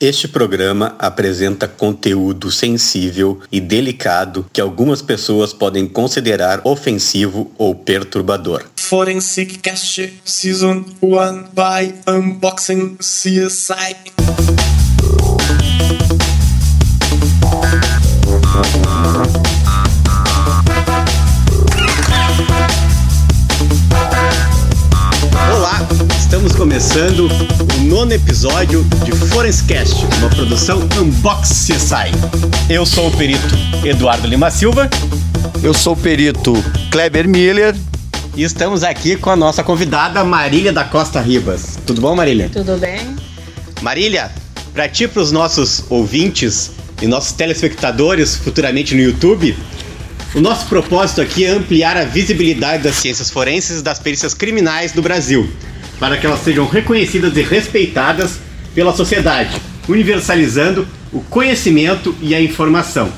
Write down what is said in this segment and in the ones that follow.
Este programa apresenta conteúdo sensível e delicado que algumas pessoas podem considerar ofensivo ou perturbador. Forensic Cast Season 1 by Unboxing CSI. Começando o nono episódio de Forenscast, uma produção Unbox CSI. Eu sou o perito Eduardo Lima Silva Eu sou o perito Kleber Miller. e estamos aqui com a nossa convidada Marília da Costa Ribas. Tudo bom, Marília? Tudo bem? Marília, para ti e para os nossos ouvintes e nossos telespectadores futuramente no YouTube, o nosso propósito aqui é ampliar a visibilidade das ciências forenses e das perícias criminais do Brasil, para que elas sejam reconhecidas e respeitadas pela sociedade, universalizando o conhecimento e a informação.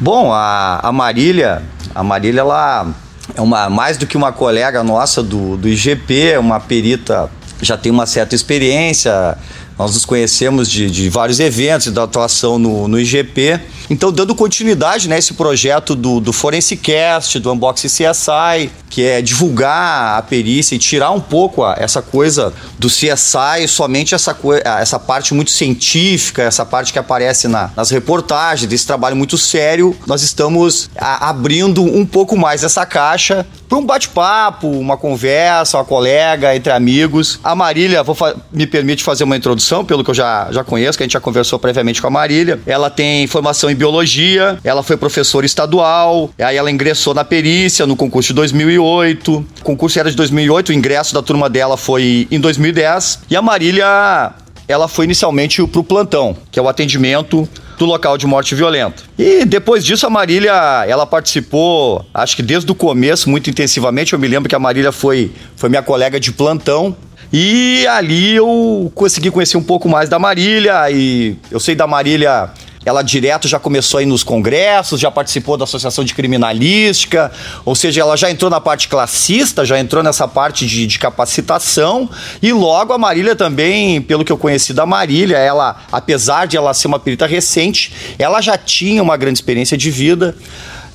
Bom, a, a Marília, a Marília, ela é uma, mais do que uma colega nossa do, do IGP, é uma perita, já tem uma certa experiência, nós nos conhecemos de, de vários eventos, da atuação no, no IGP. Então, dando continuidade nesse projeto do, do Forensicast, do Unboxing CSI, que é divulgar a perícia e tirar um pouco a- essa coisa do CSI, somente essa, essa parte muito científica, essa parte que aparece na- nas reportagens, desse trabalho muito sério, nós estamos a- abrindo um pouco mais essa caixa para um bate-papo, uma conversa, uma colega, entre amigos. A Marília, vou me permite fazer uma introdução, pelo que eu já, já conheço, que a gente já conversou previamente com a Marília. Ela tem formação em biologia, ela foi professora estadual, aí ela ingressou na perícia no concurso de 2008. O concurso era de 2008, o ingresso da turma dela foi em 2010. E a Marília ela foi inicialmente pro plantão, que é o atendimento do local de morte violenta. E depois disso a Marília, ela participou, acho que desde o começo, muito intensivamente. Eu me lembro que a Marília foi, foi minha colega de plantão. E ali eu consegui conhecer um pouco mais da Marília e eu sei da Marília ela direto já começou a ir nos congressos, já participou da Associação de Criminalística, ou seja, ela já entrou na parte classista, já entrou nessa parte de, de capacitação, e logo a Marília também, pelo que eu conheci da Marília, ela, apesar de ela ser uma perita recente, ela já tinha uma grande experiência de vida,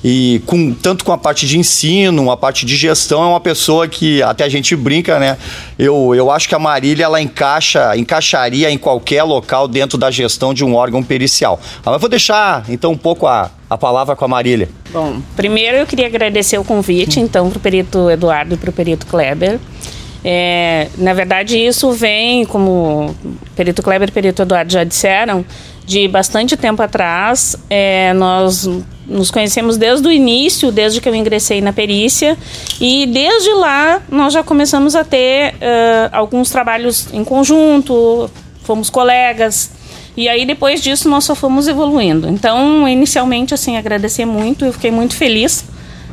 e com, tanto com a parte de ensino, a parte de gestão, é uma pessoa que até a gente brinca, né? Eu, eu acho que a Marília ela encaixa, encaixaria em qualquer local dentro da gestão de um órgão pericial. Ah, Mas vou deixar então um pouco a, a palavra com a Marília. Bom, primeiro eu queria agradecer o convite, então, para o perito Eduardo e para o perito Kleber. É, na verdade, isso vem, como o perito Kleber e o perito Eduardo já disseram, de bastante tempo atrás. É, nós nos conhecemos desde o início, desde que eu ingressei na perícia, e desde lá nós já começamos a ter eh, alguns trabalhos em conjunto, fomos colegas. E aí depois disso nós só fomos evoluindo. Então, inicialmente assim, agradecer muito, eu fiquei muito feliz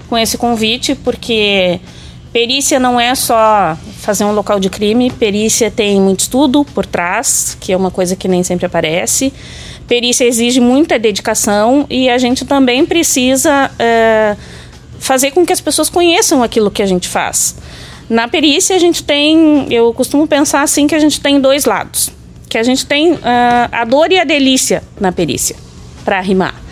com esse convite, porque perícia não é só fazer um local de crime, perícia tem muito estudo por trás, que é uma coisa que nem sempre aparece. Perícia exige muita dedicação e a gente também precisa eh, fazer com que as pessoas conheçam aquilo que a gente faz. Na perícia a gente tem, eu costumo pensar assim que a gente tem dois lados, que a gente tem ah, a dor e a delícia na perícia, para rimar.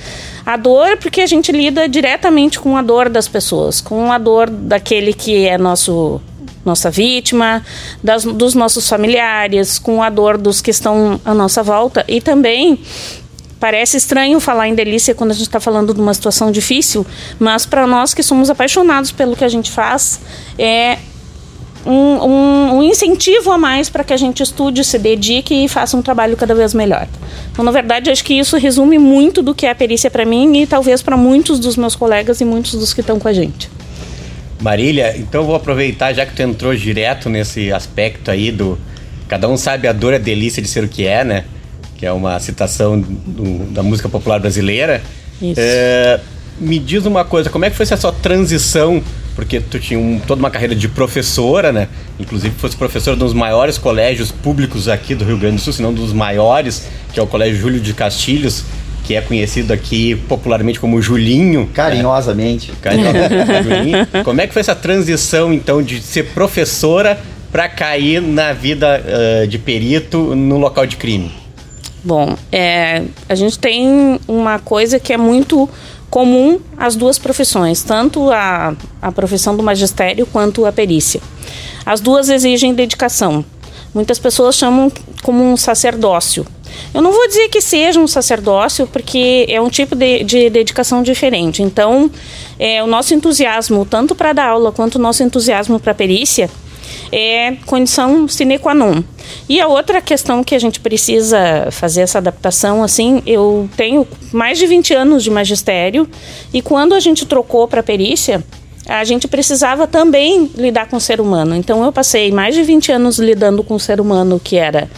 A dor porque a gente lida diretamente com a dor das pessoas, com a dor daquele que é nosso nossa vítima, das, dos nossos familiares, com a dor dos que estão à nossa volta. E também Parece estranho falar em delícia quando a gente está falando de uma situação difícil, mas para nós que somos apaixonados pelo que a gente faz, é um, um, um incentivo a mais para que a gente estude, se dedique e faça um trabalho cada vez melhor. Então, na verdade, acho que isso resume muito do que é a perícia para mim e talvez para muitos dos meus colegas e muitos dos que estão com a gente. Marília, então eu vou aproveitar, já que tu entrou direto nesse aspecto aí do. Cada um sabe a dor e a delícia de ser o que é, né? Que é uma citação do- da música popular brasileira. Isso. É, me diz uma coisa, como é que foi essa sua transição? Porque tu tinha um- toda uma carreira de professora, né? Inclusive fosse professora de um dos maiores colégios públicos aqui do Rio Grande do Sul, se não um dos maiores, que é o Colégio Júlio de Castilhos, que é conhecido aqui popularmente como Julinho. Carinhosamente. Julinho. Como é que foi essa transição, então, de ser professora para cair na vida eh, de perito no local de crime? Bom, é, a gente tem uma coisa que é muito comum às duas profissões, tanto a, a profissão do magistério quanto a perícia. As duas exigem dedicação. Muitas pessoas chamam como um sacerdócio. Eu não vou dizer que seja um sacerdócio, porque é um tipo de, de dedicação diferente. Então, é, o nosso entusiasmo, tanto para dar aula quanto o nosso entusiasmo para a perícia, é condição sine qua non. E a outra questão que a gente precisa fazer essa adaptação, assim, eu tenho mais de 20 anos de magistério e quando a gente trocou para perícia, a gente precisava também lidar com o ser humano. Então eu passei mais de 20 anos lidando com o ser humano que era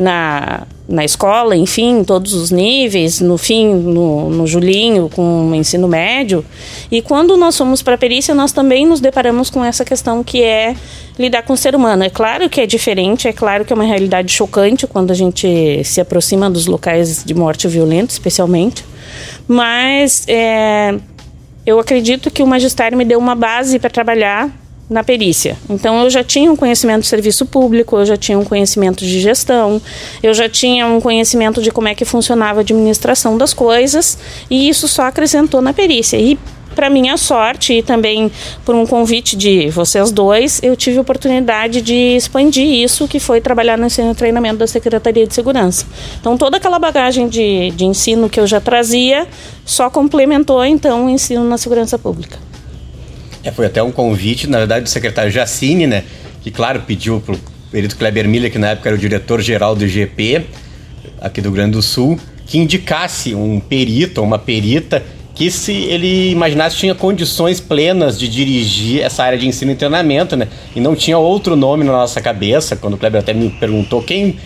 na, na escola, enfim, em todos os níveis, no fim, no, no Julinho, com o ensino médio. E quando nós fomos para a perícia, nós também nos deparamos com essa questão que é lidar com o ser humano. É claro que é diferente, é claro que é uma realidade chocante quando a gente se aproxima dos locais de morte violenta, especialmente. Mas é, eu acredito que o magistério me deu uma base para trabalhar na perícia. Então eu já tinha um conhecimento de serviço público, eu já tinha um conhecimento de gestão, eu já tinha um conhecimento de como é que funcionava a administração das coisas, e isso só acrescentou na perícia. E para minha sorte e também por um convite de vocês dois, eu tive a oportunidade de expandir isso, que foi trabalhar no ensino e treinamento da Secretaria de Segurança. Então, toda aquela bagagem de, de ensino que eu já trazia só complementou, então, o ensino na segurança pública. É, foi até um convite, na verdade, do secretário Jacine, né? Que, claro, pediu para o perito Kleber Miller, que na época era o diretor-geral do IGP, aqui do Rio Grande do Sul, que indicasse um perito ou uma perita que se ele imaginasse tinha condições plenas de dirigir essa área de ensino e treinamento, né? E não tinha outro nome na nossa cabeça, quando o Kleber até me perguntou quem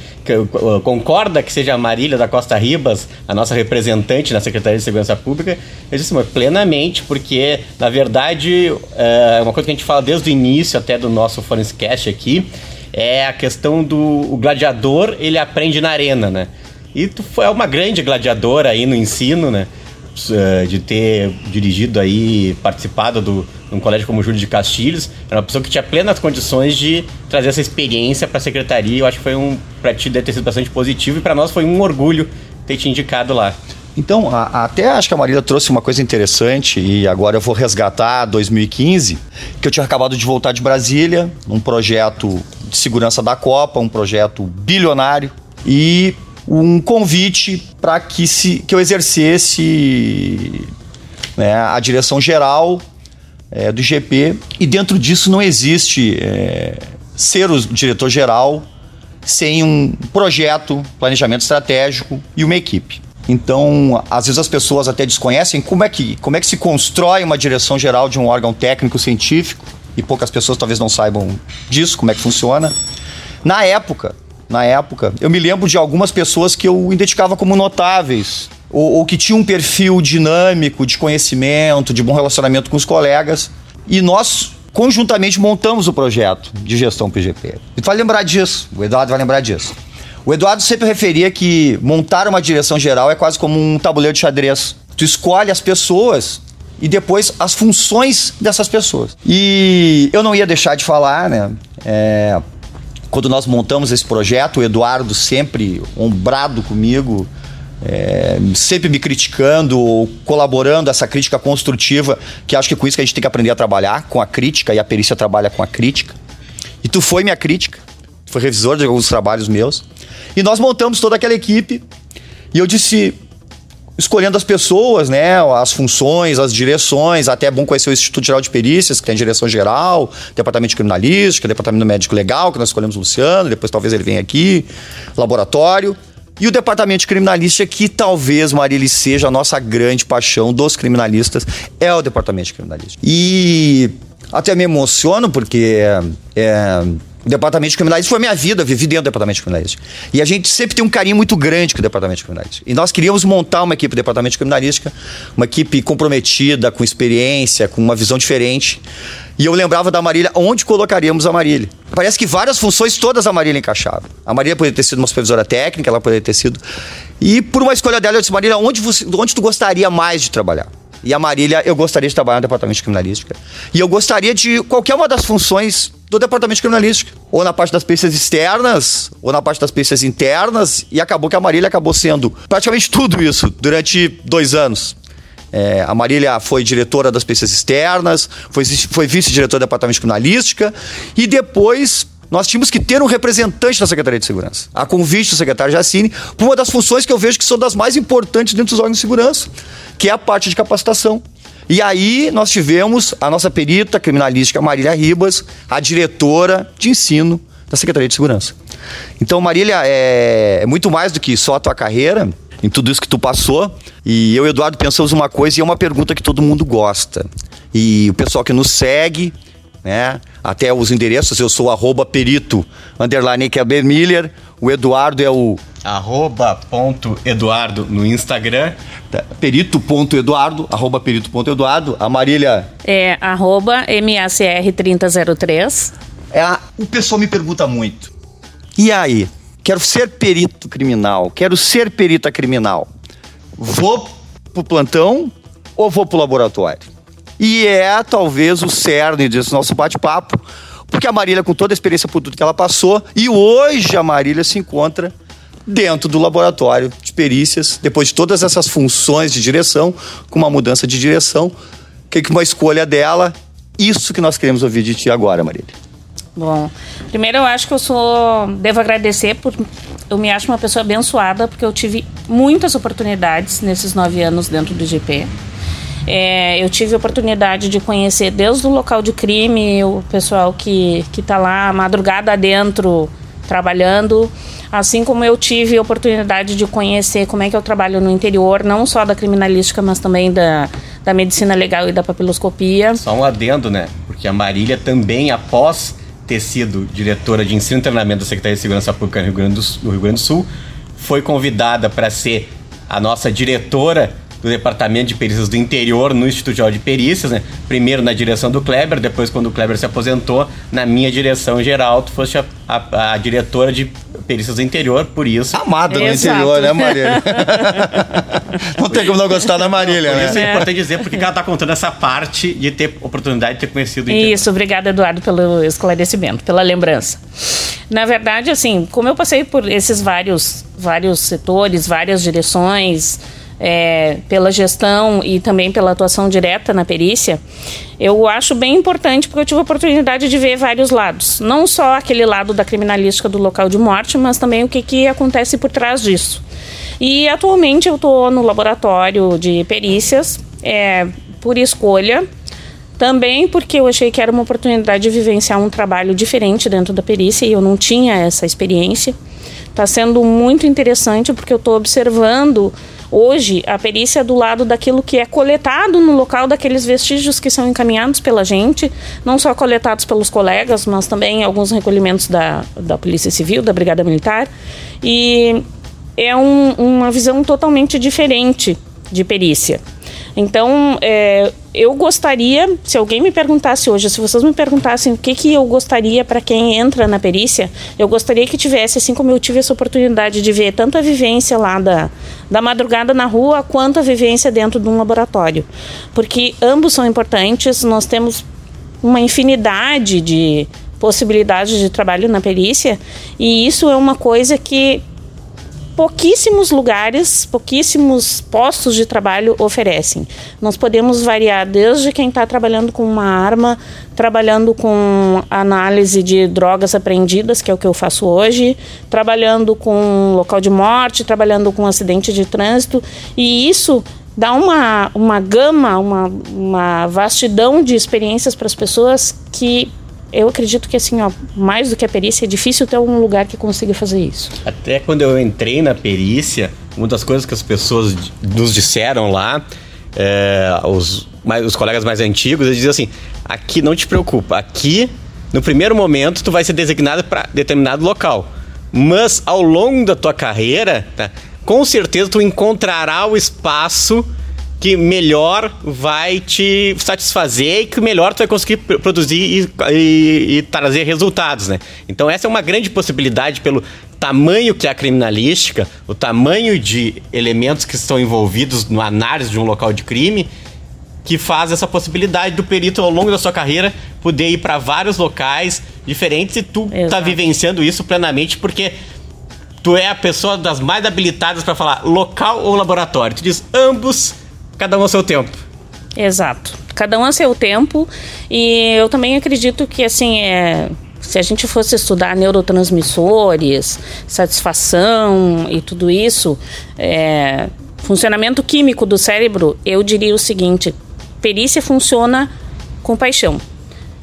concorda que seja a Marília da Costa Ribas, a nossa representante na Secretaria de Segurança Pública, eu disse, mas plenamente, porque, na verdade, é uma coisa que a gente fala desde o início até do nosso Forenscast aqui, é a questão do gladiador, ele aprende na arena, né? E tu foi uma grande gladiadora aí no ensino, né? Eh, de ter dirigido aí, participado do, um colégio como Júlio de Castilhos, era uma pessoa que tinha plenas condições de trazer essa experiência para a secretaria. Eu acho que foi um, para ti deve ter sido bastante positivo e para nós foi um orgulho ter te indicado lá. Então, a, até acho que a Marília trouxe uma coisa interessante e agora eu vou resgatar 2015, que eu tinha acabado de voltar de Brasília, um projeto de segurança da Copa, um projeto bilionário e um convite para que, se, que eu exercesse né, a direção geral é, do IGP e dentro disso não existe é, ser o diretor geral sem um projeto, planejamento estratégico e uma equipe. Então, às vezes as pessoas até desconhecem como é que, como é que se constrói uma direção geral de um órgão técnico científico e poucas pessoas talvez não saibam disso, como é que funciona. Na época, na época, eu me lembro de algumas pessoas que eu identificava como notáveis, ou, ou que tinham um perfil dinâmico de conhecimento, de bom relacionamento com os colegas, e nós conjuntamente montamos o projeto de gestão PGP. E tu vai lembrar disso, o Eduardo vai lembrar disso. O Eduardo sempre referia que montar uma direção geral é quase como um tabuleiro de xadrez. Tu escolhe as pessoas e depois as funções dessas pessoas. E eu não ia deixar de falar, né? É, quando nós montamos esse projeto, o Eduardo sempre ombrado comigo, é, sempre me criticando, colaborando essa crítica construtiva, que acho que é com isso que a gente tem que aprender a trabalhar, com a crítica, e a perícia trabalha com a crítica. E tu foi minha crítica, foi revisor de alguns trabalhos meus. E nós montamos toda aquela equipe, e eu disse, escolhendo as pessoas, né, as funções, as direções, até é bom conhecer o Instituto Geral de Perícias, que tem direção geral, departamento de criminalística, departamento médico legal, que nós escolhemos o Luciano, depois talvez ele venha aqui, laboratório, e o departamento de criminalística, que talvez, Marília, seja a nossa grande paixão dos criminalistas, é o departamento de criminalística. E até me emociono, porque é, é o departamento de criminalística foi minha vida, vivi dentro do departamento de criminalística. E a gente sempre tem um carinho muito grande com o departamento de criminalística. E nós queríamos montar uma equipe do departamento de criminalística, uma equipe comprometida, com experiência, com uma visão diferente. E eu lembrava da Marília, onde colocaríamos a Marília. Parece que várias funções, todas a Marília encaixava. A Marília poderia ter sido uma supervisora técnica, ela poderia ter sido. E por uma escolha dela, eu disse, Marília, onde, você, onde tu gostaria mais de trabalhar? E a Marília, eu gostaria de trabalhar no departamento de criminalística. E eu gostaria de qualquer uma das funções do departamento de criminalística, ou na parte das perícias externas, ou na parte das perícias internas, e acabou que a Marília acabou sendo praticamente tudo isso durante dois anos. É, a Marília foi diretora das perícias externas, foi, foi vice-diretora do departamento de criminalística, e depois nós tínhamos que ter um representante da Secretaria de Segurança, a convite do secretário Jacine, por uma das funções que eu vejo que são das mais importantes dentro dos órgãos de segurança, que é a parte de capacitação. E aí nós tivemos a nossa perita criminalística Marília Ribas, a diretora de ensino da Secretaria de Segurança. Então, Marília, é, é muito mais do que só a tua carreira, em tudo isso que tu passou. E eu e Eduardo pensamos uma coisa e é uma pergunta que todo mundo gosta. E o pessoal que nos segue, né? Até os endereços, eu sou arroba perito, underline Miller, o Eduardo é o... Arroba ponto Eduardo no Instagram. Tá, perito.eduardo, arroba perito.eduardo. A Marília... É arroba MACR3003. É a... O pessoal me pergunta muito. E aí? Quero ser perito criminal, quero ser perita criminal. Vou pro plantão ou vou pro laboratório? E é talvez o cerne desse nosso bate-papo, porque a Marília, com toda a experiência por tudo que ela passou, e hoje a Marília se encontra dentro do laboratório de perícias, depois de todas essas funções de direção, com uma mudança de direção, que uma escolha dela, isso que nós queremos ouvir de ti agora, Marília. Bom, primeiro eu acho que eu sou devo agradecer por eu me acho uma pessoa abençoada porque eu tive muitas oportunidades nesses nove anos dentro do IGP. É, eu tive a oportunidade de conhecer desde o local de crime, o pessoal que está lá madrugada dentro trabalhando, assim como eu tive a oportunidade de conhecer como é que eu trabalho no interior, não só da criminalística, mas também da, da medicina legal e da papiloscopia. Só um adendo, né? Porque a Marília também, após ter sido diretora de ensino e treinamento da Secretaria de Segurança Pública no Rio Grande do Sul, foi convidada para ser a nossa diretora do Departamento de Perícias do Interior no Instituto Geral de Perícias, né? Primeiro na direção do Kleber, depois quando o Kleber se aposentou, na minha direção geral, tu foste a, a, a diretora de perícias do interior, por isso. Amada no interior, né, Marília? não tem como não gostar da Marília, né? Isso é, é importante dizer, porque ela está contando essa parte de ter oportunidade de ter conhecido o interior. Isso, obrigada, Eduardo, pelo esclarecimento, pela lembrança. Na verdade, assim, como eu passei por esses vários, vários setores, várias direções, é, pela gestão e também pela atuação direta na perícia, eu acho bem importante porque eu tive a oportunidade de ver vários lados. Não só aquele lado da criminalística do local de morte, mas também o que, que acontece por trás disso. E atualmente eu estou no laboratório de perícias, é, por escolha, também porque eu achei que era uma oportunidade de vivenciar um trabalho diferente dentro da perícia e eu não tinha essa experiência. Está sendo muito interessante porque eu estou observando Hoje, a perícia é do lado daquilo que é coletado no local, daqueles vestígios que são encaminhados pela gente, não só coletados pelos colegas, mas também alguns recolhimentos da, da Polícia Civil, da Brigada Militar. E é um, uma visão totalmente diferente de perícia. Então, é, eu gostaria, se alguém me perguntasse hoje, se vocês me perguntassem o que, que eu gostaria para quem entra na perícia, eu gostaria que tivesse, assim como eu tive essa oportunidade de ver tanta vivência lá da, da madrugada na rua, quanto a vivência dentro de um laboratório. Porque ambos são importantes, nós temos uma infinidade de possibilidades de trabalho na perícia, e isso é uma coisa que pouquíssimos lugares, pouquíssimos postos de trabalho oferecem. Nós podemos variar desde quem está trabalhando com uma arma, trabalhando com análise de drogas apreendidas, que é o que eu faço hoje, trabalhando com local de morte, trabalhando com acidente de trânsito, e isso dá uma, uma gama, uma, uma vastidão de experiências para as pessoas que eu acredito que assim, ó, mais do que a perícia, é difícil ter um lugar que consiga fazer isso. Até quando eu entrei na perícia, uma das coisas que as pessoas nos disseram lá, é, os, mais, os colegas mais antigos, eles diziam assim: aqui não te preocupa, aqui no primeiro momento tu vai ser designado para determinado local, mas ao longo da tua carreira, tá, com certeza tu encontrará o espaço que melhor vai te satisfazer e que melhor tu vai conseguir produzir e, e, e, trazer resultados, né? Então essa é uma grande possibilidade pelo tamanho que é a criminalística, o tamanho de elementos que estão envolvidos na análise de um local de crime, que faz essa possibilidade do perito ao longo da sua carreira poder ir para vários locais, diferentes e tu tá Exato. vivenciando isso plenamente porque tu é a pessoa das mais habilitadas para falar local ou laboratório. Tu diz ambos, cada um ao seu tempo. Exato. Cada um a seu tempo. E eu também acredito que, assim, é, se a gente fosse estudar neurotransmissores, satisfação e tudo isso, é, funcionamento químico do cérebro, eu diria o seguinte: perícia funciona com paixão.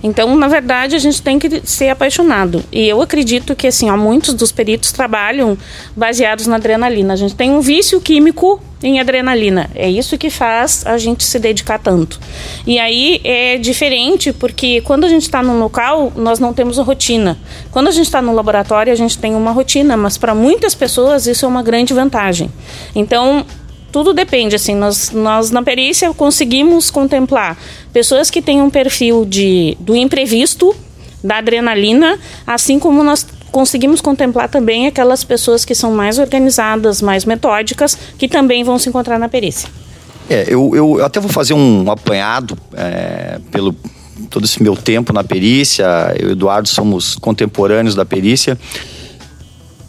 Então, na verdade, a gente tem que ser apaixonado. E eu acredito que, assim, ó, muitos dos peritos trabalham baseados na adrenalina. A gente tem um vício químico em adrenalina. É isso que faz a gente se dedicar tanto. E aí é diferente porque quando a gente está no local, nós não temos a rotina. Quando a gente está no laboratório, a gente tem uma rotina, mas para muitas pessoas isso é uma grande vantagem. Então, tudo depende, assim, nós, nós na perícia conseguimos contemplar pessoas que têm um perfil de, do imprevisto, da adrenalina, assim como nós conseguimos contemplar também aquelas pessoas que são mais organizadas, mais metódicas, que também vão se encontrar na perícia. É, eu, eu até vou fazer um apanhado é, pelo todo esse meu tempo na perícia. Eu e Eduardo somos contemporâneos da perícia.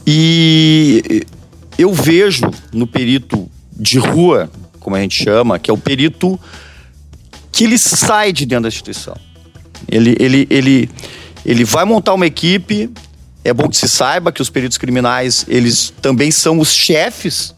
E eu vejo no perito de rua, como a gente chama, que é o perito que ele sai de dentro da instituição. Ele, ele, ele, ele vai montar uma equipe. É bom que se saiba que os peritos criminais eles também são os chefes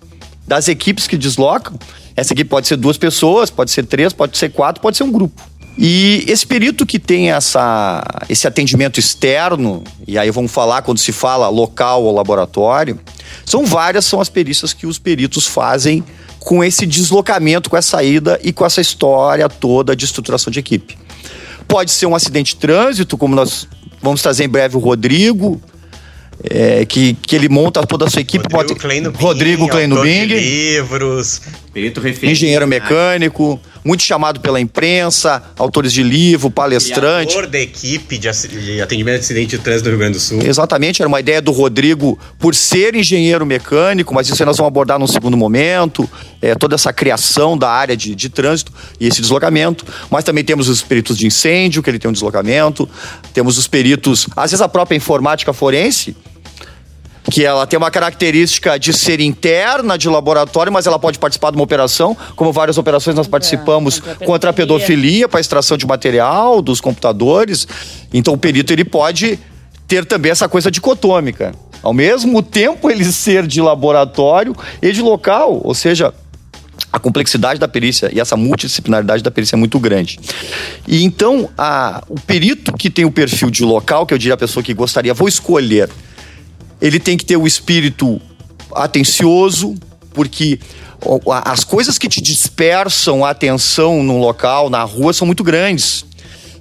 das equipes que deslocam. Essa equipe pode ser duas pessoas, pode ser três, pode ser quatro, pode ser um grupo. E esse perito que tem essa, esse atendimento externo, e aí vamos falar quando se fala local ou laboratório, são várias, são as perícias que os peritos fazem com esse deslocamento, com essa ida e com essa história toda de estruturação de equipe. Pode ser um acidente de trânsito, como nós vamos trazer em breve o Rodrigo, é, que, que ele monta toda a sua equipe. Rodrigo pode... Kleino Bing, Rodrigo Kleino Bing. livros, perito referente. engenheiro mecânico, muito chamado pela imprensa, autores de livro, palestrante. Criador da equipe de, atendimento de acidente de trânsito do Rio Grande do Sul. Exatamente, era uma ideia do Rodrigo por ser engenheiro mecânico, mas isso aí nós vamos abordar num segundo momento, é, toda essa criação da área de, de trânsito e esse deslocamento. Mas também temos os peritos de incêndio, que ele tem um deslocamento, temos os peritos, às vezes a própria informática forense, que ela tem uma característica de ser interna de laboratório, mas ela pode participar de uma operação, como várias operações nós participamos a contra a pedofilia, para extração de material dos computadores. Então o perito ele pode ter também essa coisa dicotômica. Ao mesmo tempo ele ser de laboratório e de local, ou seja, a complexidade da perícia e essa multidisciplinaridade da perícia é muito grande. E então, a- o perito que tem o perfil de local, que eu diria a pessoa que gostaria, vou escolher, ele tem que ter o espírito atencioso, porque as coisas que te dispersam a atenção num local, na rua, são muito grandes.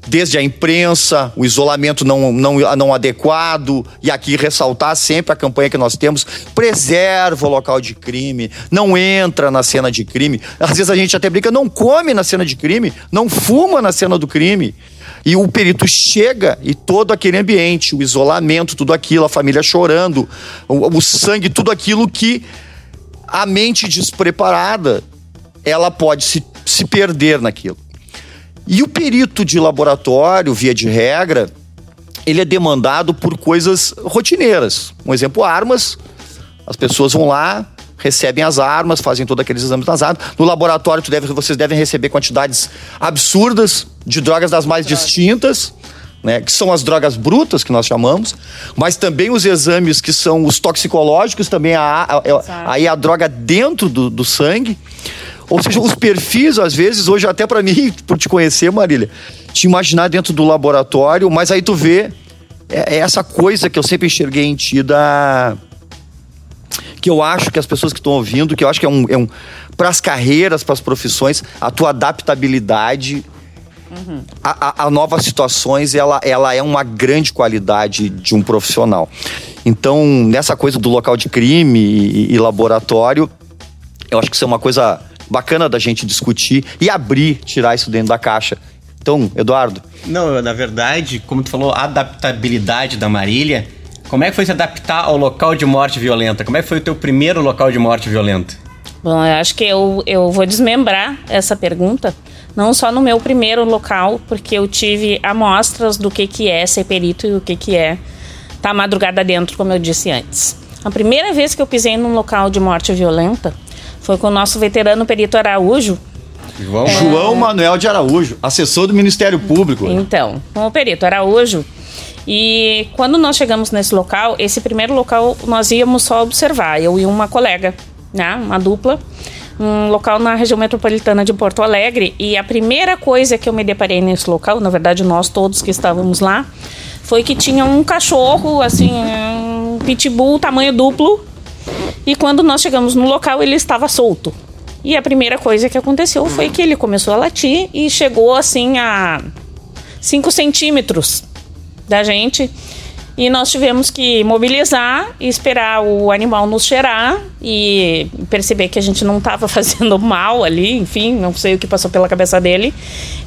Desde a imprensa, o isolamento não, não, não adequado, e aqui ressaltar sempre a campanha que nós temos: preserva o local de crime, não entra na cena de crime. Às vezes a gente até brinca, não come na cena de crime, não fuma na cena do crime. E o perito chega e todo aquele ambiente, o isolamento, tudo aquilo, a família chorando, o, o sangue, tudo aquilo que a mente despreparada ela pode se, se perder naquilo. E o perito de laboratório, via de regra, ele é demandado por coisas rotineiras. Um exemplo, armas. As pessoas vão lá, recebem as armas, fazem todos aqueles exames das armas. No laboratório, deve- vocês devem receber quantidades absurdas de drogas das mais distintas. Né, que são as drogas brutas que nós chamamos, mas também os exames que são os toxicológicos, também a, a- a- aí a droga dentro do, do sangue. Ou seja, os perfis, às vezes, hoje até para mim, por te conhecer, Marília, te imaginar dentro do laboratório, mas aí tu vê é, é essa coisa que eu sempre enxerguei em ti da que eu acho que as pessoas que estão ouvindo, que eu acho que é um, é um para as carreiras, para as profissões, a tua adaptabilidade a, a- a novas situações, ela, ela é uma grande qualidade de um profissional. Então, nessa coisa do local de crime e, e laboratório, eu acho que isso é uma coisa bacana da gente discutir e abrir, tirar isso dentro da caixa. Então, Eduardo, Não, na verdade, como tu falou, a adaptabilidade da Marília. Como é que foi se adaptar ao local de morte violenta? Como é que foi o teu primeiro local de morte violenta? Bom, eu acho que eu, eu vou desmembrar essa pergunta, Não só no meu primeiro local, porque eu tive amostras do que, que é ser perito e o que, que é estar tá madrugada dentro, como eu disse antes. A primeira vez que eu pisei num local de morte violenta foi com o nosso veterano perito Araújo. João, é... João Manuel de Araújo, assessor do Ministério Público. Então, com o perito Araújo. E quando nós chegamos nesse local, esse primeiro local nós íamos só observar, eu e uma colega, né, uma dupla um local na região metropolitana de Porto Alegre. E a primeira coisa que eu me deparei nesse local, na verdade nós todos que estávamos lá, foi que tinha um cachorro, assim, um pitbull tamanho duplo. E quando nós chegamos no local, ele estava solto. E a primeira coisa que aconteceu foi que ele começou a latir e chegou assim a 5 centímetros da gente. E nós tivemos que mobilizar e esperar o animal nos cheirar e perceber que a gente não estava fazendo mal ali, enfim, não sei o que passou pela cabeça dele.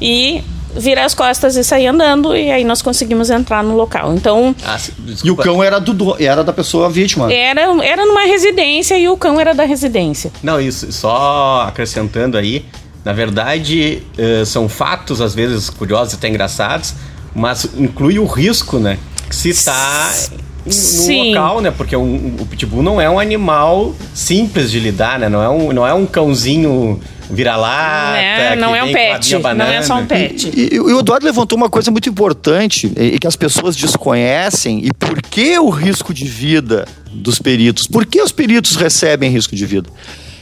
E virar as costas e sair andando e aí nós conseguimos entrar no local. Então, ah, e o cão era do era da pessoa vítima. Era era numa residência e o cão era da residência. Não, isso só acrescentando aí, na verdade, uh, são fatos às vezes curiosos e até engraçados, mas inclui o risco, né? se está no Sim. local, né? Porque um, o pitbull não é um animal simples de lidar, né? Não é um, não é um cãozinho vira-lata. É, não é um pet. Não é só um pet. E, e, o Eduardo levantou uma coisa muito importante e, e que as pessoas desconhecem. E por que o risco de vida dos peritos? Por que os peritos recebem risco de vida?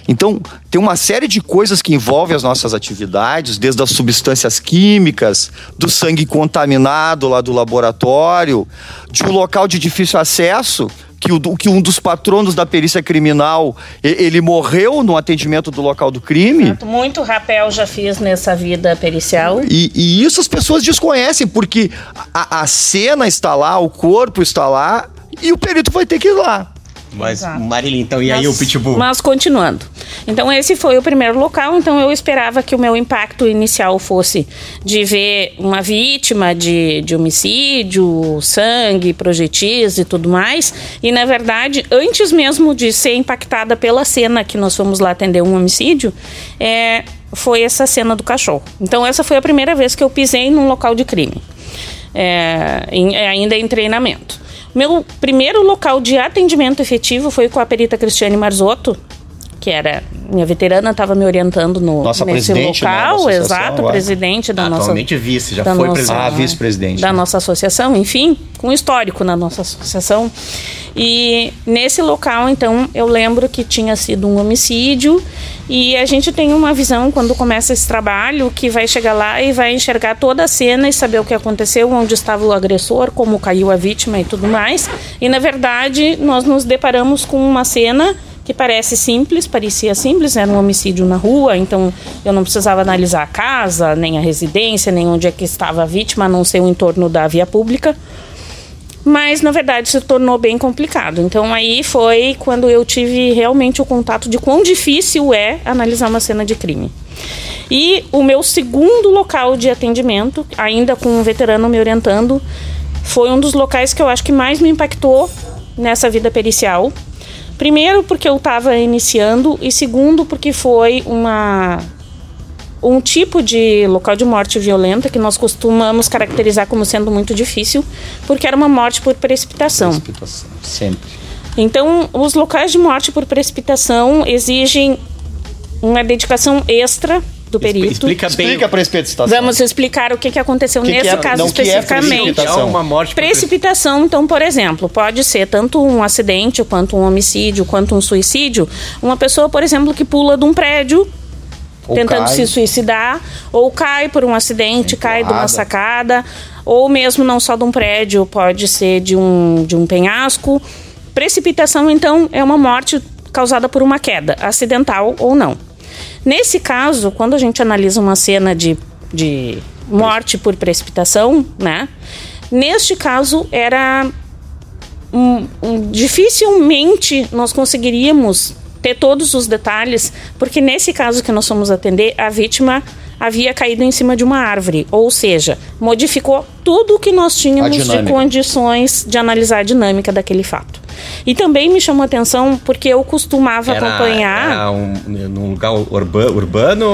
Então, tem uma série de coisas que envolvem as nossas atividades, desde as substâncias químicas, do sangue contaminado lá do laboratório, de um local de difícil acesso, que, o, que um dos patronos da perícia criminal ele morreu no atendimento do local do crime. Muito rapel já fiz nessa vida pericial. E, e isso as pessoas desconhecem, porque a, a cena está lá, o corpo está lá, e o perito vai ter que ir lá. Mas, Marília, então, e mas, aí o Pitbull? Mas continuando. Então, esse foi o primeiro local. Então, eu esperava que o meu impacto inicial fosse de ver uma vítima de, de homicídio, sangue, projetis e tudo mais. E, na verdade, antes mesmo de ser impactada pela cena que nós fomos lá atender um homicídio, é, foi essa cena do cachorro. Então, essa foi a primeira vez que eu pisei num local de crime. É, em, ainda em treinamento. Meu primeiro local de atendimento efetivo foi com a perita Cristiane Marzotto, que era minha veterana, estava me orientando no nossa nesse local, né, exato, presidente da nossa atualmente vice, já foi nossa, ah, vice-presidente da né? nossa associação, enfim, com histórico na nossa associação. E nesse local, então, eu lembro que tinha sido um homicídio e a gente tem uma visão quando começa esse trabalho que vai chegar lá e vai enxergar toda a cena e saber o que aconteceu, onde estava o agressor, como caiu a vítima e tudo mais. E na verdade, nós nos deparamos com uma cena que parece simples, parecia simples, era um homicídio na rua, então eu não precisava analisar a casa, nem a residência, nem onde é que estava a vítima, a não ser o entorno da via pública. Mas na verdade se tornou bem complicado. Então aí foi quando eu tive realmente o contato de quão difícil é analisar uma cena de crime. E o meu segundo local de atendimento, ainda com um veterano me orientando, foi um dos locais que eu acho que mais me impactou nessa vida pericial, Primeiro, porque eu estava iniciando, e segundo, porque foi uma um tipo de local de morte violenta que nós costumamos caracterizar como sendo muito difícil, porque era uma morte por precipitação. Precipitação, sempre. Então, os locais de morte por precipitação exigem uma dedicação extra do perito. Explica bem. Explica a precipitação. Vamos explicar o que, que aconteceu que nesse que é, caso não, especificamente. Que é, é uma morte precipitação, então, por exemplo, pode ser tanto um acidente, quanto um homicídio, quanto um suicídio. Uma pessoa, por exemplo, que pula de um prédio ou tentando cai. se suicidar, ou cai por um acidente, cai de uma sacada, ou mesmo não só de um prédio, pode ser de um, de um penhasco. Precipitação, então, é uma morte causada por uma queda, acidental ou não. Nesse caso, quando a gente analisa uma cena de, de morte por precipitação, né? Neste caso, era um, um, dificilmente nós conseguiríamos ter todos os detalhes, porque nesse caso que nós fomos atender, a vítima havia caído em cima de uma árvore, ou seja, modificou tudo o que nós tínhamos de condições de analisar a dinâmica daquele fato. E também me chamou a atenção porque eu costumava Era, acompanhar. era um, num lugar urba, urbano?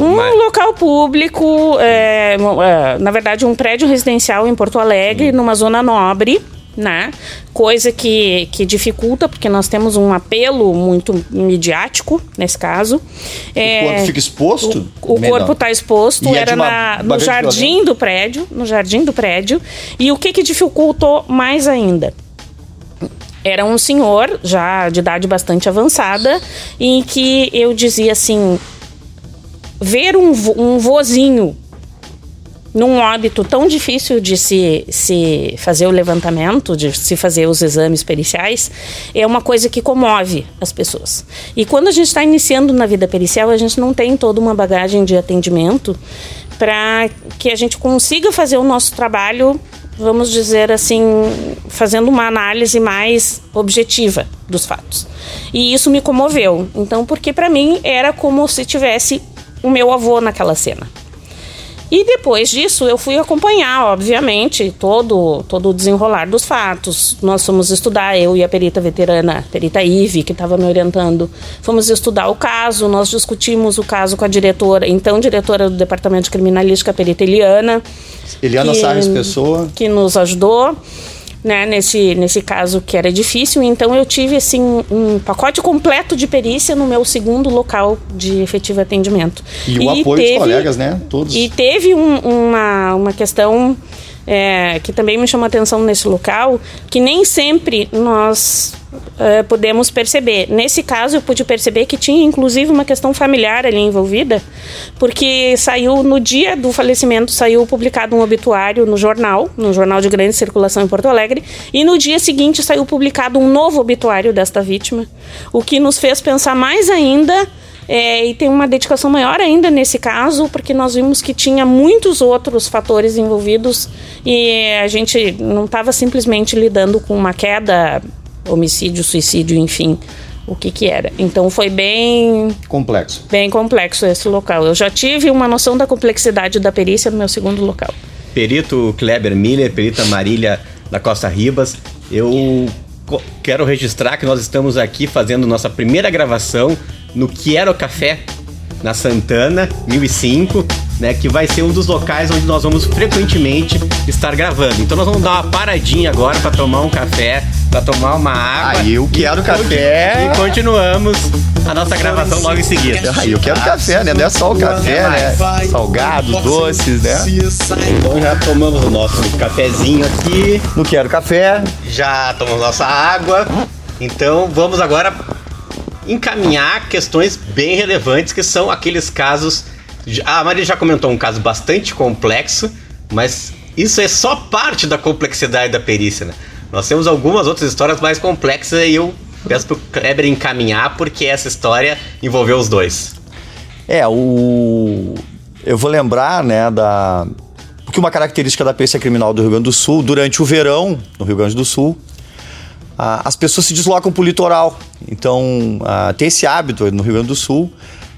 Um mas- local público, é, é, na verdade, um prédio residencial em Porto Alegre, numa zona nobre, né? Coisa que, que dificulta, porque nós temos um apelo muito midiático nesse caso. É, O corpo fica exposto? o Menor. corpo está exposto, E é era de uma- na- no jardim do prédio, no jardim do prédio. E o que que dificultou mais ainda? Era um senhor, já de idade bastante avançada, em que eu dizia assim: ver um, um vozinho num óbito tão difícil de se, se fazer o levantamento, de se fazer os exames periciais, é uma coisa que comove as pessoas. E quando a gente está iniciando na vida pericial, a gente não tem toda uma bagagem de atendimento para que a gente consiga fazer o nosso trabalho, vamos dizer assim, fazendo uma análise mais objetiva dos fatos. E isso me comoveu. Então, porque para mim era como se tivesse o meu avô naquela cena. E depois disso, eu fui acompanhar, obviamente, todo, todo o desenrolar dos fatos. Nós fomos estudar, eu e a perita veterana, a perita Ive, que estava me orientando, fomos estudar o caso. Nós discutimos o caso com a diretora, então diretora do Departamento de Criminalística, a perita Eliana. Eliana que- Sarres Pessoa. Que nos ajudou. Né, nesse, nesse caso que era difícil, então eu tive assim um pacote completo de perícia no meu segundo local de efetivo atendimento. E o apoio dos colegas, né? Todos. E teve um- uma, uma questão é, que também me chamou atenção nesse local, que nem sempre nós podemos perceber. Nesse caso, eu pude perceber que tinha inclusive uma questão familiar ali envolvida, porque saiu no dia do falecimento, saiu publicado um obituário no jornal, no jornal de grande circulação em Porto Alegre, e no dia seguinte saiu publicado um novo obituário desta vítima, o que nos fez pensar mais ainda é, e tem uma dedicação maior ainda nesse caso, porque nós vimos que tinha muitos outros fatores envolvidos e a gente não estava simplesmente lidando com uma queda, homicídio, suicídio, enfim, o que que era. Então foi bem, Complexo. bem complexo esse local. Eu já tive uma noção da complexidade da perícia no meu segundo local. Perito Kleber Miller, perita Marília da Costa Ribas. Eu quero registrar que nós estamos aqui fazendo nossa primeira gravação no Quero Café, na Santana, 1005, né, que vai ser um dos locais onde nós vamos frequentemente estar gravando. Então nós vamos dar uma paradinha agora para tomar um café, para tomar uma água. Aí eu quero café. E continuamos a nossa gravação logo em seguida. Ah, eu quero café, né? Não é só o café, né? Salgados, doces, né? Então já tomamos o nosso cafezinho aqui. Não quero café. já tomamos nossa água. Então vamos agora encaminhar questões bem relevantes que são aqueles casos. A Maria já comentou um caso bastante complexo, mas isso é só parte da complexidade da perícia. Né? Nós temos algumas outras histórias mais complexas e eu peço pro Kleber encaminhar porque essa história envolveu os dois. É, o. Eu vou lembrar, né, da. Porque uma característica da perícia criminal do Rio Grande do Sul, durante o verão, no Rio Grande do Sul, a- as pessoas se deslocam para o litoral. Então, ah, tem esse hábito no Rio Grande do Sul,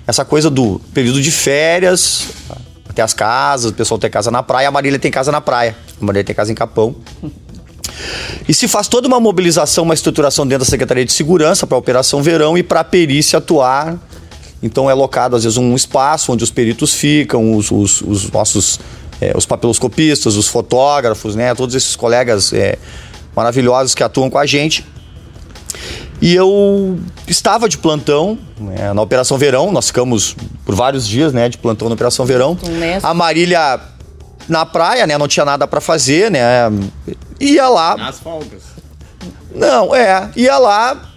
essa coisa do período de férias, até as casas, o pessoal tem casa na praia, a Marília tem casa na praia, a Marília tem casa em Capão. E se faz toda uma mobilização, uma estruturação dentro da Secretaria de Segurança para a Operação Verão e para a perícia atuar. Então é locado, às vezes, um espaço onde os peritos ficam, os, os- os nossos eh, os papiloscopistas, os fotógrafos, né? Todos esses colegas eh, maravilhosos que atuam com a gente. E eu estava de plantão né, na Operação Verão, nós ficamos por vários dias né, de plantão na Operação Verão. A Marília na praia, né? Não tinha nada para fazer, né? Ia lá, Nas folgas. não, é, ia lá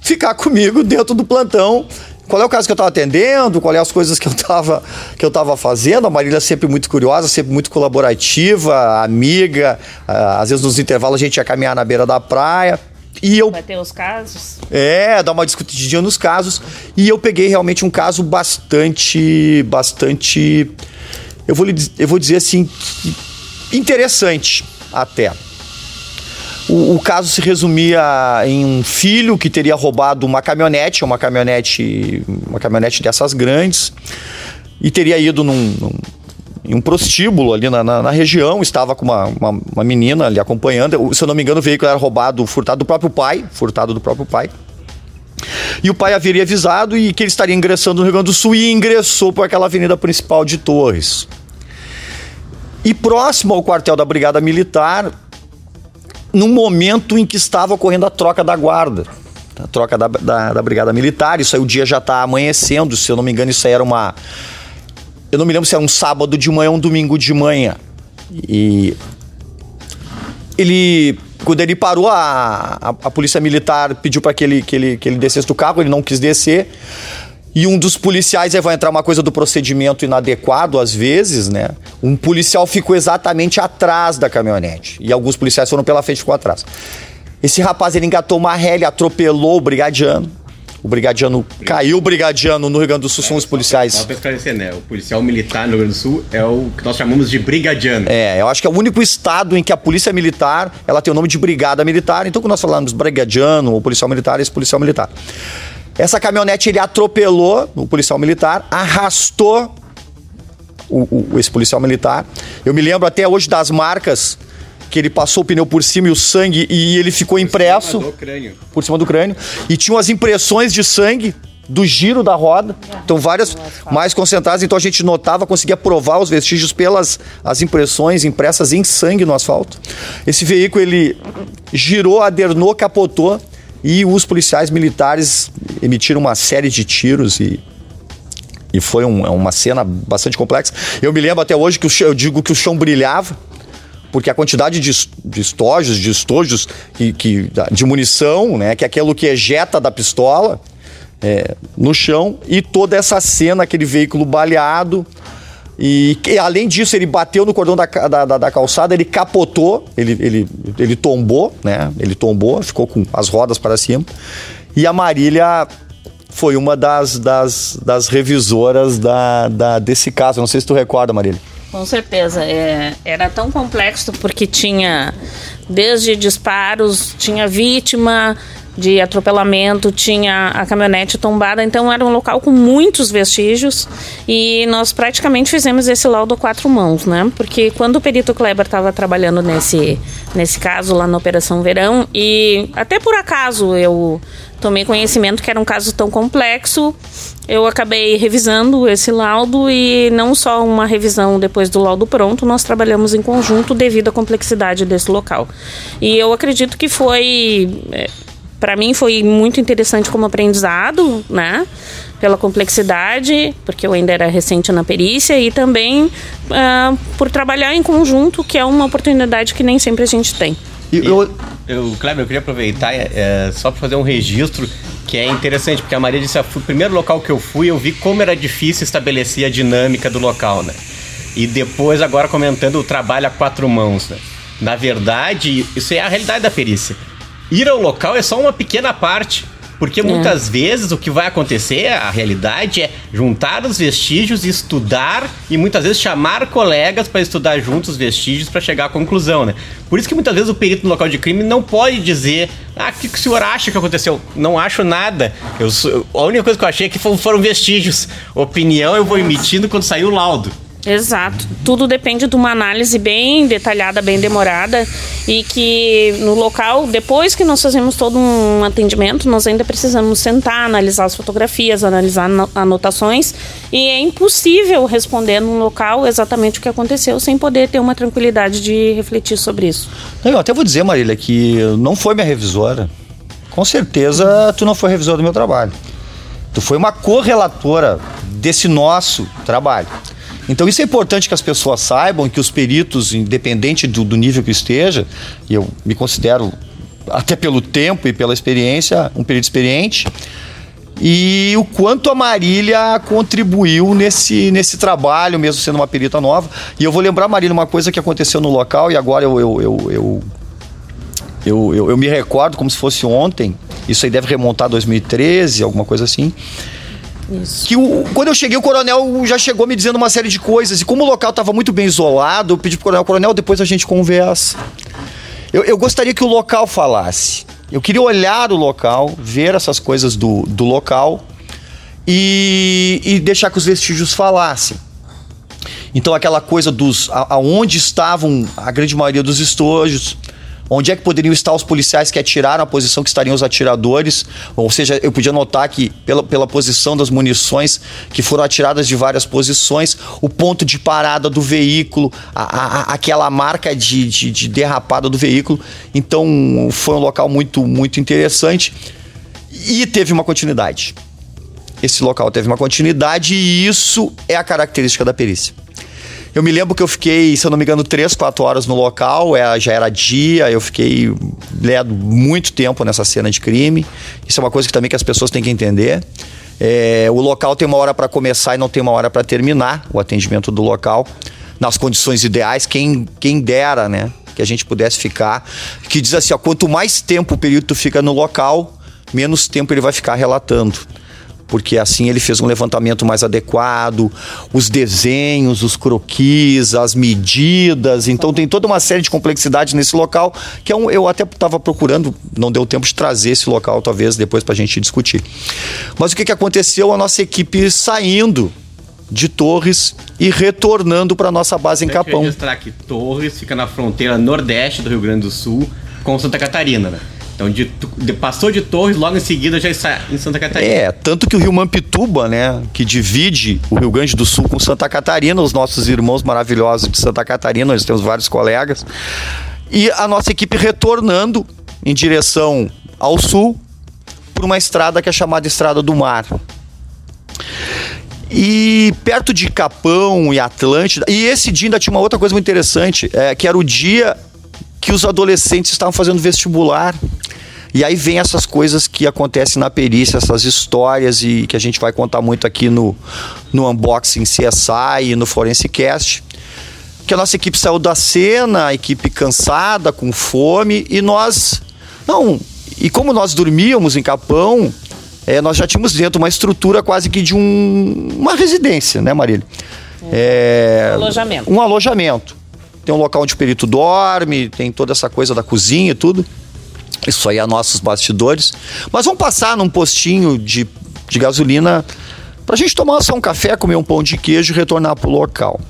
ficar comigo dentro do plantão. Qual é o caso que eu estava atendendo, qual é as coisas que eu estava que eu tava fazendo. A Marília sempre muito curiosa, sempre muito colaborativa, amiga. Ah, Às vezes nos intervalos a gente ia caminhar na beira da praia. E eu Vai ter os casos. é, dar uma discutidinha nos casos. E eu peguei realmente um caso bastante. bastante. Eu vou, lhe eu vou dizer assim. interessante até. O, o caso se resumia em um filho que teria roubado uma caminhonete, uma caminhonete, uma caminhonete dessas grandes, e teria ido num, num- em um prostíbulo ali na, na, na região, estava com uma, uma, uma, menina ali acompanhando. Se eu não me engano, o veículo era roubado, furtado do próprio pai, furtado do próprio pai. E o pai haveria avisado e que ele estaria ingressando no Rio Grande do Sul e ingressou por aquela avenida principal de Torres. E próximo ao quartel da Brigada Militar, no momento em que estava ocorrendo a troca da guarda, a troca da, da, da Brigada Militar, isso aí o dia já está amanhecendo, se eu não me engano, isso aí era uma. Eu não me lembro se era um sábado de manhã ou um domingo de manhã. E ele quando ele parou, a, a, a polícia militar pediu para que ele, que, ele, que ele descesse do carro, ele não quis descer. E um dos policiais, aí vai entrar uma coisa do procedimento inadequado às vezes, né? Um policial ficou exatamente atrás da caminhonete. E alguns policiais foram pela frente e ficou atrás. Esse rapaz, ele engatou uma ré, atropelou o brigadiano. O brigadiano caiu, o brigadiano no Rio Grande do Sul são os policiais. Só pra esclarecer, né? O policial militar no Rio Grande do Sul é o que nós chamamos de brigadiano. É, eu acho que é o único estado em que a polícia militar ela tem o nome de brigada militar. Então, quando nós falamos brigadiano ou policial militar, esse policial militar. Essa caminhonete ele atropelou o policial militar, arrastou o, o, esse policial militar. Eu me lembro até hoje das marcas que ele passou o pneu por cima e o sangue e ele ficou por impresso cima do crânio. por cima do crânio e tinham as impressões de sangue do giro da roda. Então várias mais concentradas, então a gente notava, conseguia provar os vestígios pelas as impressões impressas em sangue no asfalto. Esse veículo ele girou, adernou, capotou e os policiais militares emitiram uma série de tiros e e foi um, uma cena bastante complexa. Eu me lembro até hoje que o, eu digo que o chão brilhava porque a quantidade de, de estojos, de estojos que, que, de munição, né, que é aquilo que ejeta da pistola é, no chão, e toda essa cena, aquele veículo baleado. E, e além disso, ele bateu no cordão da, da, da, calçada, ele capotou, ele, ele, ele tombou, né? Ele tombou, ficou com as rodas para cima. E a Marília foi uma das, das, das revisoras da, da, desse caso. Não sei se tu recorda, Marília. Com certeza. É, era tão complexo porque tinha desde disparos, tinha vítima de atropelamento, tinha a caminhonete tombada, então era um local com muitos vestígios e nós praticamente fizemos esse laudo quatro mãos, né? Porque quando o perito Kleber estava trabalhando nesse, nesse caso lá na Operação Verão e até por acaso eu tomei conhecimento que era um caso tão complexo, eu acabei revisando esse laudo e não só uma revisão depois do laudo pronto, nós trabalhamos em conjunto devido à complexidade desse local. E eu acredito que foi, é, para mim, foi muito interessante como aprendizado, né? Pela complexidade, porque eu ainda era recente na perícia, e também uh, por trabalhar em conjunto, que é uma oportunidade que nem sempre a gente tem. E eu, eu, Kleber, eu queria aproveitar é, só para fazer um registro que é interessante, porque a Maria disse, o primeiro local que eu fui, eu vi como era difícil estabelecer a dinâmica do local, né? E depois, agora comentando o trabalho a quatro mãos, né? Na verdade, isso é a realidade da perícia. Ir ao local é só uma pequena parte porque é. muitas vezes o que vai acontecer, a realidade é juntar os vestígios, estudar e muitas vezes chamar colegas para estudar juntos os vestígios para chegar à conclusão, né? Por isso que muitas vezes o perito no local de crime não pode dizer, ah, o que, que o senhor acha que aconteceu? Não acho nada. Eu, a única coisa que eu achei é que foram vestígios. Opinião eu vou emitindo quando sair o laudo. Exato. Tudo depende de uma análise bem detalhada, bem demorada e que no local, depois que nós fazemos todo um atendimento, nós ainda precisamos sentar, analisar as fotografias, analisar anotações e é impossível responder num local exatamente o que aconteceu sem poder ter uma tranquilidade de refletir sobre isso. Eu até vou dizer, Marília, que não foi minha revisora. Com certeza tu não foi revisora do meu trabalho. Tu foi uma correlatora desse nosso trabalho. Então isso é importante que as pessoas saibam que os peritos, independente do, do nível que esteja, e eu me considero até pelo tempo e pela experiência, um perito experiente, e o quanto a Marília contribuiu nesse, nesse trabalho, mesmo sendo uma perita nova. E eu vou lembrar, Marília, uma coisa que aconteceu no local, e agora eu, eu, eu, eu, me recordo como se fosse ontem, isso aí deve remontar a 2013, alguma coisa assim. Isso. Que o, quando eu cheguei, o coronel já chegou me dizendo uma série de coisas. E como o local estava muito bem isolado, eu pedi pro coronel, coronel, depois a gente conversa. Eu, eu gostaria que o local falasse. Eu queria olhar o local, ver essas coisas do, do local e, e deixar que os vestígios falassem. Então aquela coisa dos a- aonde estavam a grande maioria dos estojos, onde é que poderiam estar os policiais que atiraram, a posição que estariam os atiradores, ou seja, eu podia notar que pela, pela posição das munições que foram atiradas de várias posições, o ponto de parada do veículo, a- a- aquela marca de, de, de derrapada do veículo. Então foi um local muito, muito interessante e teve uma continuidade. Esse local teve uma continuidade e isso é a característica da perícia. Eu me lembro que eu fiquei, se eu não me engano, três, quatro horas no local, é, já era dia, eu fiquei né, muito tempo nessa cena de crime. Isso é uma coisa que também que as pessoas têm que entender. É, o local tem uma hora para começar e não tem uma hora para terminar o atendimento do local. Nas condições ideais, quem, quem dera, né? Que a gente pudesse ficar. Que diz assim: ó, quanto mais tempo o período fica no local, menos tempo ele vai ficar relatando porque assim ele fez um levantamento mais adequado, os desenhos, os croquis, as medidas, então tem toda uma série de complexidades nesse local que é um, eu até estava procurando, não deu tempo de trazer esse local talvez depois para a gente discutir. Mas o que, que aconteceu? A nossa equipe saindo de Torres e retornando para nossa base em Capão. registrar que Torres fica na fronteira nordeste do Rio Grande do Sul com Santa Catarina, né? Então, de, de- passou de Torres, logo em seguida já está em Santa Catarina. É, tanto que o Rio Mampituba, né, que divide o Rio Grande do Sul com Santa Catarina, os nossos irmãos maravilhosos de Santa Catarina, nós temos vários colegas, e a nossa equipe retornando em direção ao sul por uma estrada que é chamada Estrada do Mar. E perto de Capão e Atlântida, e esse dia ainda tinha uma outra coisa muito interessante, é, que era o dia que os adolescentes estavam fazendo vestibular. E aí vem essas coisas que acontecem na perícia, essas histórias e que a gente vai contar muito aqui no, no unboxing CSI e no Forense Cast. Que a nossa equipe saiu da cena, a equipe cansada, com fome, e nós. Não, e como nós dormíamos em Capão, é, nós já tínhamos dentro uma estrutura quase que de um, uma residência, né, Marília? É, Alojamento. Um alojamento. Tem um local onde o perito dorme, tem toda essa coisa da cozinha e tudo. Isso aí é nossos bastidores. Mas vamos passar num postinho de, de gasolina pra gente tomar só um café, comer um pão de queijo e retornar pro local.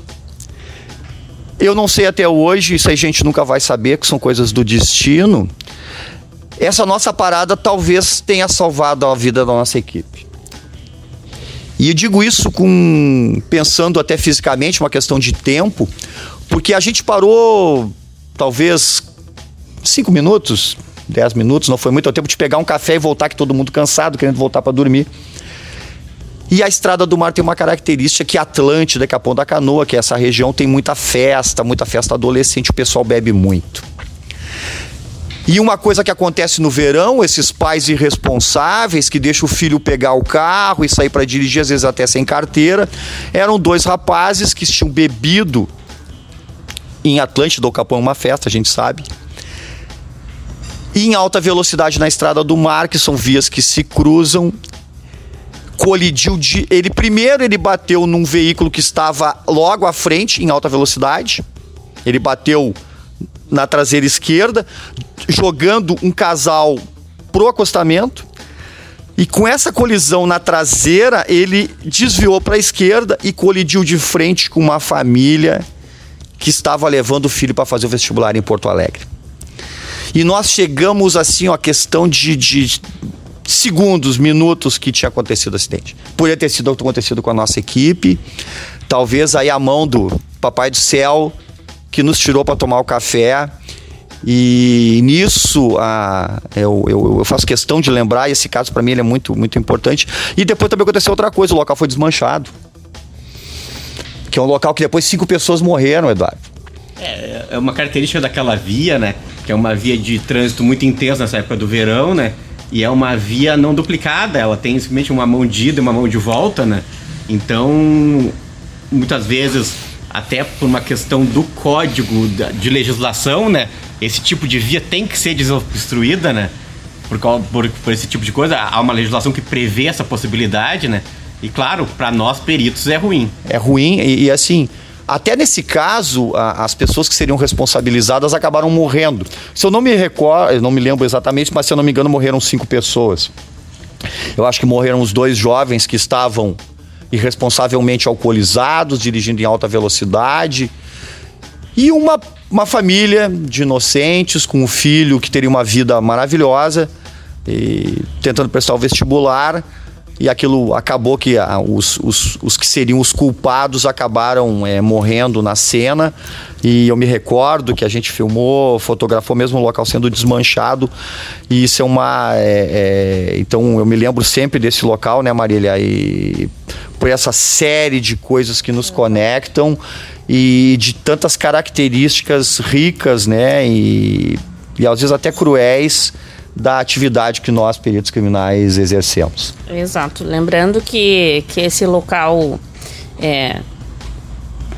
Eu não sei até hoje, isso aí a gente nunca vai saber, que são coisas do destino. Essa nossa parada talvez tenha salvado a vida da nossa equipe. E digo isso com pensando até fisicamente, uma questão de tempo, porque a gente parou talvez cinco minutos, dez minutos, não foi muito tempo de pegar um café e voltar, que todo mundo cansado, querendo voltar para dormir. E a Estrada do Mar tem uma característica que Atlântida, Capão da Canoa, que é essa região, tem muita festa, muita festa adolescente, o pessoal bebe muito. E uma coisa que acontece no verão, esses pais irresponsáveis que deixam o filho pegar o carro e sair para dirigir, às vezes até sem carteira, eram dois rapazes que tinham bebido em Atlântida ou Capão, uma festa, a gente sabe. E em alta velocidade na estrada do mar, que são vias que se cruzam, colidiu de. Ele primeiro ele bateu num veículo que estava logo à frente, em alta velocidade. Ele bateu na traseira esquerda, jogando um casal pro acostamento. E com essa colisão na traseira, ele desviou para a esquerda e colidiu de frente com uma família que estava levando o filho para fazer o vestibular em Porto Alegre. E nós chegamos assim, a questão de, de segundos, minutos que tinha acontecido o acidente. Poderia ter sido acontecido com a nossa equipe. Talvez aí a mão do Papai do Céu que nos tirou para tomar o café. E nisso a, eu, eu, eu faço questão de lembrar, e esse caso para mim ele é muito, muito importante. E depois também aconteceu outra coisa: o local foi desmanchado. Que é um local que depois cinco pessoas morreram, Eduardo. É, é uma característica daquela via, né? Que é uma via de trânsito muito intensa nessa época do verão, né? E é uma via não duplicada, ela tem simplesmente uma mão de ida e uma mão de volta, né? Então, muitas vezes, até por uma questão do código de legislação, né? Esse tipo de via tem que ser desobstruída, né? Por, por, por esse tipo de coisa. Há uma legislação que prevê essa possibilidade, né? E claro, para nós peritos é ruim. É ruim e, e, assim, até nesse caso, as pessoas que seriam responsabilizadas acabaram morrendo. Se eu não me recordo, não me lembro exatamente, mas se eu não me engano, morreram cinco pessoas. Eu acho que morreram os dois jovens que estavam irresponsavelmente alcoolizados, dirigindo em alta velocidade. E uma, uma família de inocentes com um filho que teria uma vida maravilhosa, e tentando prestar o vestibular e aquilo acabou que os, os, os, que seriam os culpados acabaram é, morrendo na cena. E eu me recordo que a gente filmou, fotografou mesmo o local sendo desmanchado. E isso é uma. É, é, então eu me lembro sempre desse local, né, Marília? E por essa série de coisas que nos conectam e de tantas características ricas, né? E, e às vezes até cruéis da atividade que nós, peritos criminais, exercemos. Exato. Lembrando que, que esse local é,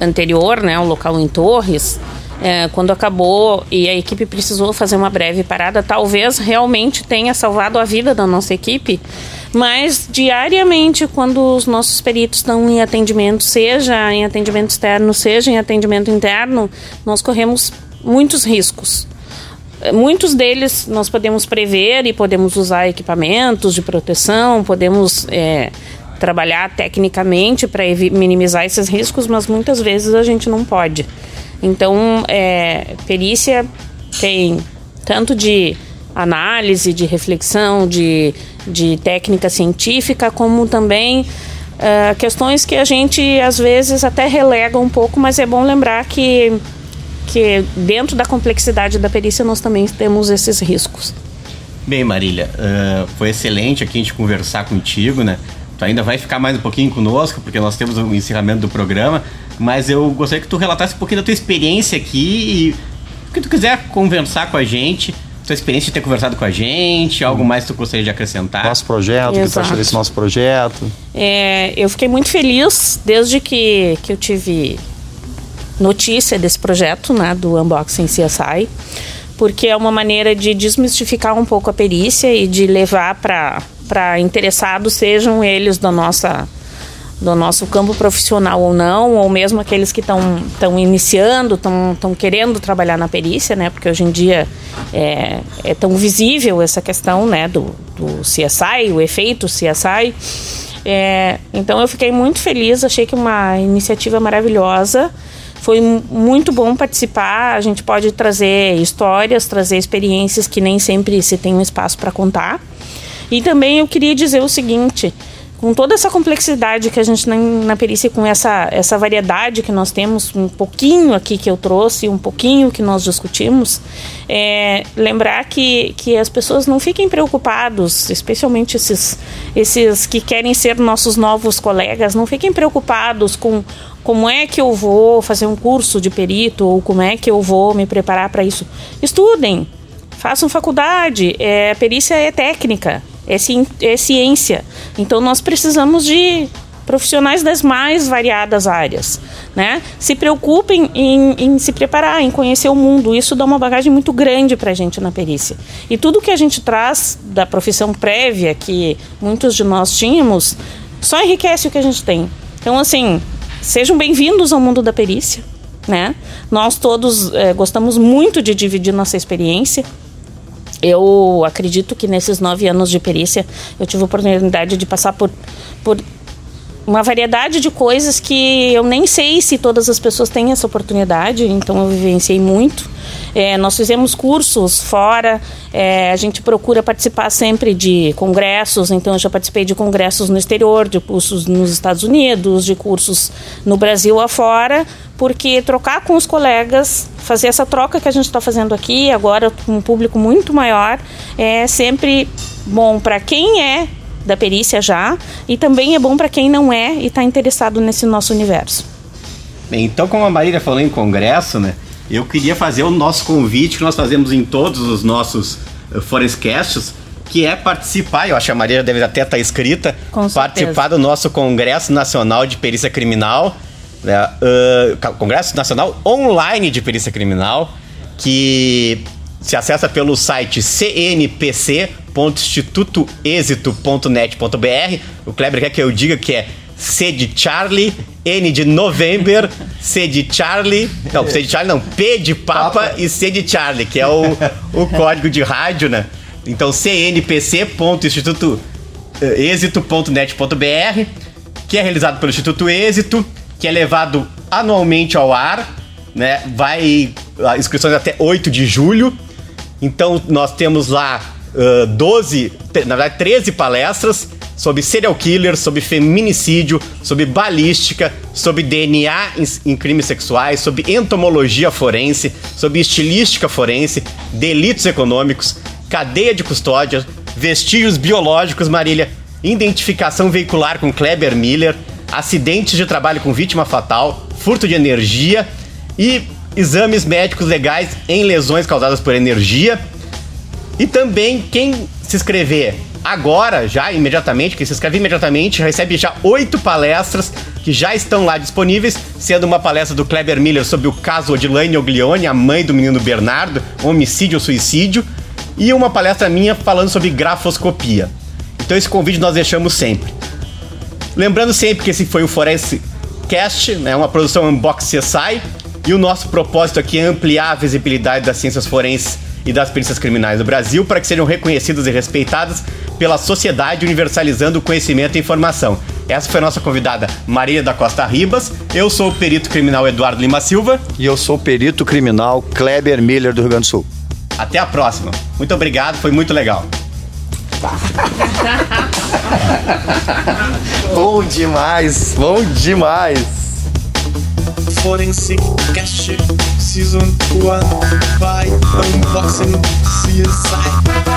anterior, né, o local em Torres, é, quando acabou e a equipe precisou fazer uma breve parada, talvez realmente tenha salvado a vida da nossa equipe, mas diariamente, quando os nossos peritos estão em atendimento, seja em atendimento externo, seja em atendimento interno, nós corremos muitos riscos. Muitos deles nós podemos prever e podemos usar equipamentos de proteção, podemos é, trabalhar tecnicamente para minimizar esses riscos, mas muitas vezes a gente não pode. Então, é, perícia tem tanto de análise, de reflexão, de, de técnica científica, como também uh, questões que a gente às vezes até relega um pouco, mas é bom lembrar que porque dentro da complexidade da perícia nós também temos esses riscos. Bem, Marília, uh, foi excelente aqui a gente conversar contigo, né? Tu ainda vai ficar mais um pouquinho conosco, porque nós temos o encerramento do programa, mas eu gostaria que tu relatasse um pouquinho da tua experiência aqui e o que tu quiser conversar com a gente, tua experiência de ter conversado com a gente, algo mais que tu gostaria de acrescentar. Nosso projeto, Exato. o que tu achou desse nosso projeto? É, eu fiquei muito feliz desde que, que eu tive notícia desse projeto, né, do Unboxing CSI, porque é uma maneira de desmistificar um pouco a perícia e de levar para interessados, sejam eles da nossa do nosso campo profissional ou não, ou mesmo aqueles que estão iniciando, estão querendo trabalhar na perícia, né? Porque hoje em dia é, é tão visível essa questão, né? Do, do CSI, o efeito CSI. É, então eu fiquei muito feliz, achei que uma iniciativa maravilhosa. Foi muito bom participar. A gente pode trazer histórias, trazer experiências que nem sempre se tem um espaço para contar. E também eu queria dizer o seguinte: com toda essa complexidade que a gente tem na perícia, com essa, essa variedade que nós temos, um pouquinho aqui que eu trouxe, um pouquinho que nós discutimos, é, lembrar que, que as pessoas não fiquem preocupados, especialmente esses, esses que querem ser nossos novos colegas, não fiquem preocupados com como é que eu vou fazer um curso de perito ou como é que eu vou me preparar para isso. Estudem, façam faculdade, é, perícia é técnica, é, ci, é ciência. Então nós precisamos de profissionais das mais variadas áreas, né? Se preocupem em, em, se preparar, em conhecer o mundo. Isso dá uma bagagem muito grande para a gente na perícia. E tudo que a gente traz da profissão prévia que muitos de nós tínhamos só enriquece o que a gente tem. Então, assim, sejam bem-vindos ao mundo da perícia, né? Nós todos é, gostamos muito de dividir nossa experiência. Eu acredito que nesses nove anos de perícia eu tive a oportunidade de passar por, por uma variedade de coisas que eu nem sei se todas as pessoas têm essa oportunidade, então eu vivenciei muito. É, nós fizemos cursos fora, é, a gente procura participar sempre de congressos, então eu já participei de congressos no exterior, de cursos nos Estados Unidos, de cursos no Brasil afora, porque trocar com os colegas, fazer essa troca que a gente está fazendo aqui, agora com um público muito maior, é sempre bom para quem é da perícia já e também é bom para quem não é e está interessado nesse nosso universo. Bem, então como a Marília falou em congresso, né? Eu queria fazer o nosso convite que nós fazemos em todos os nossos uh, Forescasts, que é participar, eu acho que a Maria deve até estar tá escrita, participar do nosso Congresso Nacional de Perícia Criminal, né, uh, Congresso Nacional Online de Perícia Criminal, que se acessa pelo site cnpc.institutoexito.net.br. O Kleber quer que eu diga que é C de Charlie, N de November, C de Charlie, não, C de Charlie não, P de Papa, Papa. e C de Charlie, que é o, o código de rádio, né? Então, cnpc.institutoexito.net.br que é realizado pelo Instituto Êxito, que é levado anualmente ao ar, né? Vai inscrições até 8 de julho. Então nós temos lá uh, 12, na verdade 13 palestras sobre serial killers, sobre feminicídio, sobre balística, sobre DNA em, em, crimes sexuais, sobre entomologia forense, sobre estilística forense, delitos econômicos, cadeia de custódia, vestígios biológicos, Marília, identificação veicular com Kleber Miller, acidentes de trabalho com vítima fatal, furto de energia e exames médicos legais em lesões causadas por energia. E também quem se inscrever agora, já imediatamente, quem se inscreve imediatamente, recebe já oito palestras que já estão lá disponíveis, sendo uma palestra do Kleber Miller sobre o caso Odilane Oglione, a mãe do menino Bernardo, homicídio ou suicídio, e uma palestra minha falando sobre grafoscopia. Então esse convite nós deixamos sempre. Lembrando sempre que esse foi o Forense Cast, né, uma produção Unbox CSI, e o nosso propósito aqui é ampliar a visibilidade das ciências forenses e das perícias criminais no Brasil para que sejam reconhecidas e respeitadas pela sociedade, universalizando o conhecimento e informação. Essa foi a nossa convidada Maria da Costa Ribas. Eu sou o perito criminal Eduardo Lima Silva. E eu sou o perito criminal Kleber Miller do Rio Grande do Sul. Até a próxima. Muito obrigado, foi muito legal. bom demais, bom demais. Forensic Cash Season 1 by Unboxing CSI